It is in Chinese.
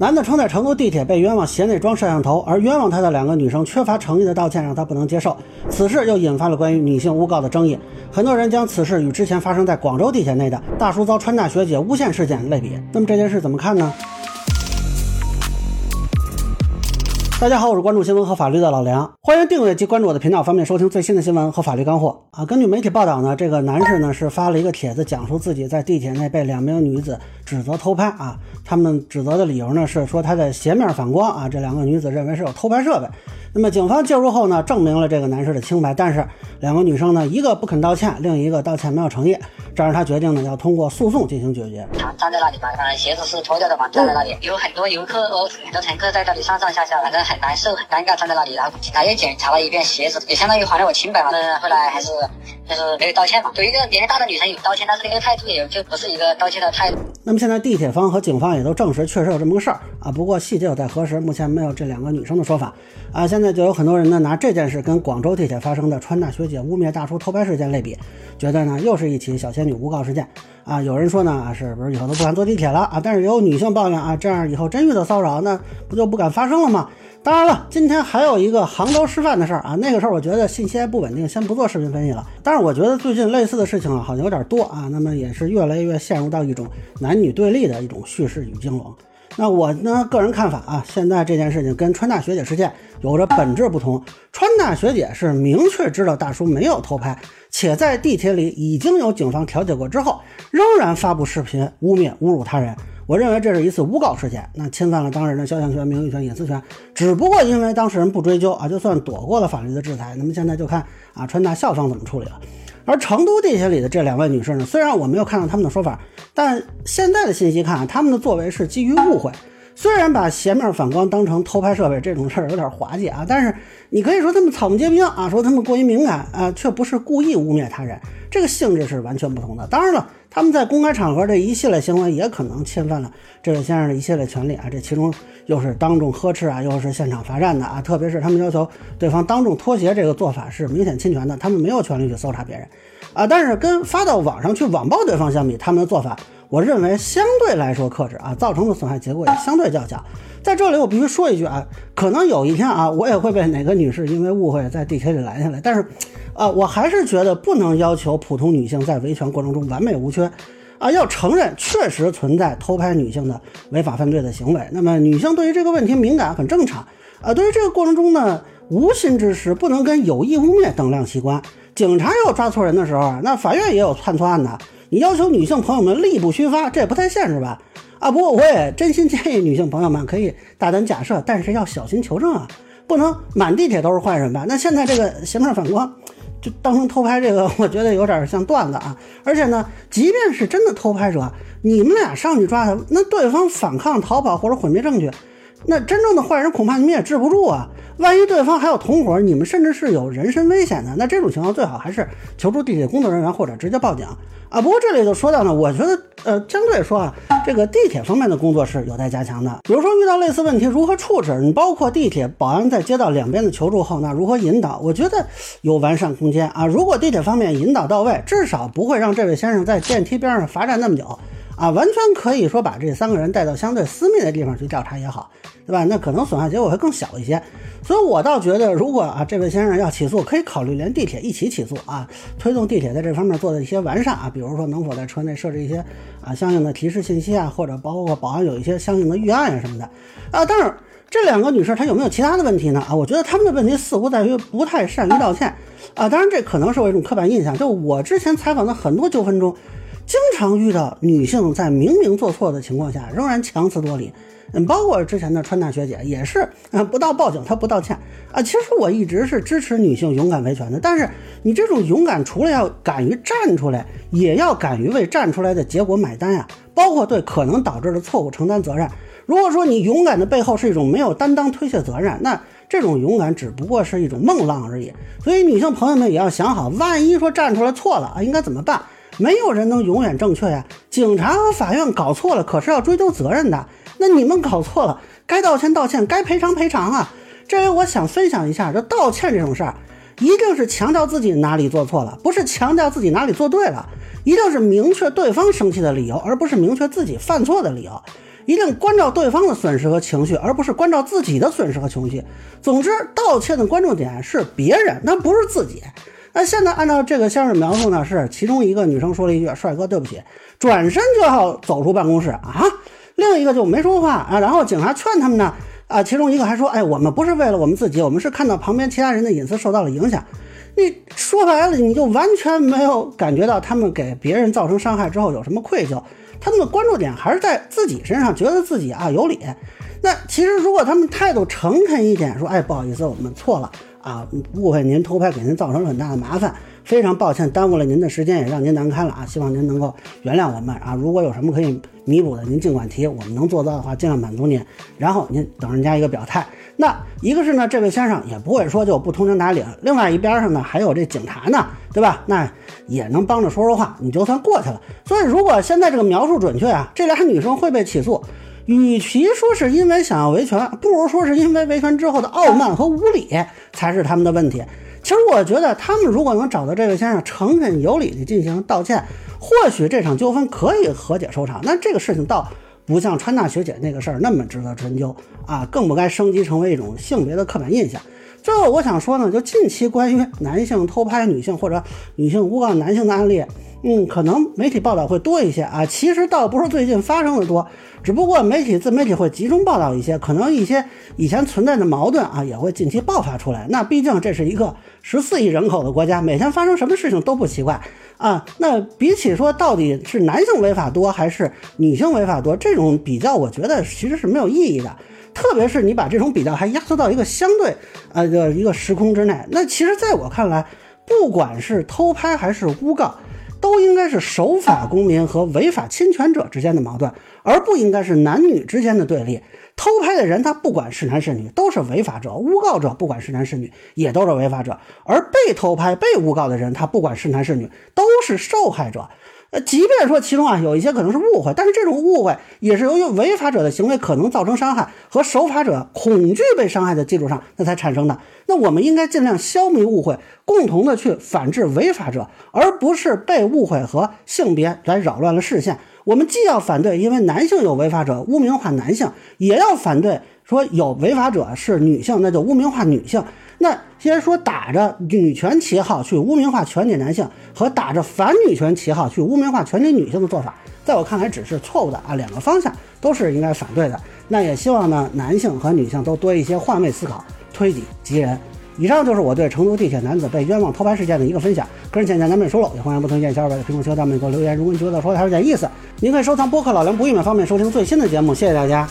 男的称在成都地铁被冤枉鞋内装摄像头，而冤枉他的两个女生缺乏诚意的道歉让他不能接受。此事又引发了关于女性诬告的争议，很多人将此事与之前发生在广州地铁内的大叔遭川大学姐诬陷事件类比。那么这件事怎么看呢？大家好，我是关注新闻和法律的老梁，欢迎订阅及关注我的频道，方便收听最新的新闻和法律干货啊。根据媒体报道呢，这个男士呢是发了一个帖子，讲述自己在地铁内被两名女子指责偷拍啊。他们指责的理由呢是说他的鞋面反光啊，这两个女子认为是有偷拍设备。那么警方介入后呢，证明了这个男士的清白，但是两个女生呢，一个不肯道歉，另一个道歉没有诚意，这让他决定呢要通过诉讼进行解决。他站在那里嘛，反正鞋子是脱掉的嘛，站在那里有很多游客和很多乘客在这里上上下下，反正很难受很尴尬，站在那里，然后警察也检查了一遍鞋子，也相当于还了我清白嘛。那后来还是就是没有道歉嘛。对一个年龄大的女生有道歉，但是那个态度也就不是一个道歉的态度。那么现在地铁方和警方也都证实确实有这么个事儿啊，不过细节有待核实，目前没有这两个女生的说法啊。现在就有很多人呢。拿这件事跟广州地铁发生的川大学姐污蔑大叔偷拍事件类比，觉得呢又是一起小仙女诬告事件啊。有人说呢，是不是以后都不敢坐地铁了啊？但是也有女性抱怨啊，这样以后真遇到骚扰，那不就不敢发生了吗？当然了，今天还有一个杭州师范的事儿啊，那个事儿我觉得信息还不稳定，先不做视频分析了。但是我觉得最近类似的事情啊，好像有点多啊，那么也是越来越陷入到一种男女对立的一种叙事与经纶。那我呢，个人看法啊，现在这件事情跟川大学姐事件有着本质不同。川大学姐是明确知道大叔没有偷拍，且在地铁里已经有警方调解过之后，仍然发布视频污蔑、侮辱他人。我认为这是一次诬告事件，那侵犯了当事人的肖像权、名誉权、隐私权。只不过因为当事人不追究啊，就算躲过了法律的制裁。那么现在就看啊，川大校方怎么处理了。而成都地铁里的这两位女士呢，虽然我没有看到她们的说法。但现在的信息看，他。们的作为是基于误会。虽然把斜面反光当成偷拍设备这种事儿有点滑稽啊，但是你可以说他。们草木皆兵啊，说他。们过于敏感啊，却不是故意污蔑他。人，这个性质是完全不同的。当然了，他们在公开场合这一系列行为也可能侵犯了这位先生的一系列权利啊，这其中又是当众呵斥啊，又是现场罚站的啊，特别是他们要求对方当众脱鞋这个做法是明显侵权的，他们没有权利去搜查别人。啊，但是跟发到网上去网暴对方相比，他们的做法，我认为相对来说克制啊，造成的损害结果也相对较小。在这里，我必须说一句啊，可能有一天啊，我也会被哪个女士因为误会在地铁里拦下来，但是，啊，我还是觉得不能要求普通女性在维权过程中完美无缺，啊，要承认确实存在偷拍女性的违法犯罪的行为。那么，女性对于这个问题敏感很正常，啊，对于这个过程中呢，无心之失不能跟有意污蔑等量齐观。警察也有抓错人的时候啊，那法院也有判错案的。你要求女性朋友们力不虚发，这也不太现实吧？啊，不过我也真心建议女性朋友们可以大胆假设，但是要小心求证啊，不能满地铁都是坏人吧？那现在这个斜面反光就当成偷拍，这个 我觉得有点像段子啊。而且呢，即便是真的偷拍者，你们俩上去抓他，那对方反抗、逃跑或者毁灭证据，那真正的坏人恐怕你们也治不住啊。万一对方还有同伙，你们甚至是有人身危险的，那这种情况最好还是求助地铁工作人员或者直接报警啊。不过这里就说到呢，我觉得呃，相对说啊，这个地铁方面的工作是有待加强的。比如说遇到类似问题如何处置，你包括地铁保安在接到两边的求助后，那如何引导，我觉得有完善空间啊。如果地铁方面引导到位，至少不会让这位先生在电梯边上罚站那么久。啊，完全可以说把这三个人带到相对私密的地方去调查也好，对吧？那可能损害结果会更小一些。所以我倒觉得，如果啊这位先生要起诉，可以考虑连地铁一起起诉啊，推动地铁在这方面做的一些完善啊，比如说能否在车内设置一些啊相应的提示信息啊，或者包括保安有一些相应的预案啊什么的啊。但是这两个女士她有没有其他的问题呢？啊，我觉得她们的问题似乎在于不太善于道歉啊。当然这可能是我一种刻板印象，就我之前采访的很多纠纷中。经常遇到女性在明明做错的情况下仍然强词夺理，嗯，包括之前的川大学姐也是，嗯，不到报警她不道歉啊。其实我一直是支持女性勇敢维权的，但是你这种勇敢除了要敢于站出来，也要敢于为站出来的结果买单呀，包括对可能导致的错误承担责任。如果说你勇敢的背后是一种没有担当、推卸责任，那这种勇敢只不过是一种梦浪而已。所以女性朋友们也要想好，万一说站出来错了啊，应该怎么办？没有人能永远正确呀！警察和法院搞错了，可是要追究责任的。那你们搞错了，该道歉道歉，该赔偿赔偿啊！这里我想分享一下，这道歉这种事儿，一定是强调自己哪里做错了，不是强调自己哪里做对了，一定是明确对方生气的理由，而不是明确自己犯错的理由。一定关照对方的损失和情绪，而不是关照自己的损失和情绪。总之，道歉的关注点是别人，那不是自己。那现在按照这个先生描述呢，是其中一个女生说了一句“帅哥，对不起”，转身就要走出办公室啊，另一个就没说话啊。然后警察劝他们呢，啊，其中一个还说：“哎，我们不是为了我们自己，我们是看到旁边其他人的隐私受到了影响。”你说白了，你就完全没有感觉到他们给别人造成伤害之后有什么愧疚，他们的关注点还是在自己身上，觉得自己啊有理。那其实如果他们态度诚恳一点，说：“哎，不好意思，我们错了。”啊，误会您偷拍给您造成了很大的麻烦，非常抱歉耽误了您的时间，也让您难堪了啊！希望您能够原谅我们啊！如果有什么可以弥补的，您尽管提，我们能做到的话尽量满足您。然后您等人家一个表态。那一个是呢，这位先生也不会说就不通情达理了；另外一边上呢，还有这警察呢，对吧？那也能帮着说说话，你就算过去了。所以如果现在这个描述准确啊，这俩女生会被起诉。与其说是因为想要维权，不如说是因为维权之后的傲慢和无礼才是他们的问题。其实我觉得，他们如果能找到这位先生，诚恳有礼地进行道歉，或许这场纠纷可以和解收场。那这个事情倒不像川大学姐那个事儿那么值得深究啊，更不该升级成为一种性别的刻板印象。最后我想说呢，就近期关于男性偷拍女性或者女性诬告男性的案例。嗯，可能媒体报道会多一些啊。其实倒不是最近发生的多，只不过媒体自媒体会集中报道一些，可能一些以前存在的矛盾啊，也会近期爆发出来。那毕竟这是一个十四亿人口的国家，每天发生什么事情都不奇怪啊。那比起说到底是男性违法多还是女性违法多，这种比较，我觉得其实是没有意义的。特别是你把这种比较还压缩到一个相对呃的一个时空之内，那其实在我看来，不管是偷拍还是诬告。都应该是守法公民和违法侵权者之间的矛盾，而不应该是男女之间的对立。偷拍的人他不管是男是女都是违法者，诬告者不管是男是女也都是违法者，而被偷拍、被诬告的人他不管是男是女都是受害者。呃，即便说其中啊有一些可能是误会，但是这种误会也是由于违法者的行为可能造成伤害和守法者恐惧被伤害的基础上那才产生的。那我们应该尽量消弭误会，共同的去反制违法者，而不是被误会和性别来扰乱了视线。我们既要反对因为男性有违法者污名化男性，也要反对说有违法者是女性那就污名化女性。那先说打着女权旗号去污名化全体男性，和打着反女权旗号去污名化全体女性的做法，在我看来只是错误的啊，两个方向都是应该反对的。那也希望呢，男性和女性都多一些换位思考，推己及人。以上就是我对成都地铁男子被冤枉偷拍事件的一个分享，个人浅见难免疏漏，也欢迎不同意见小伙伴在评论区下面给我留言。如果你觉得说的还有点意思，您可以收藏播客老梁不郁闷方便收听最新的节目。谢谢大家。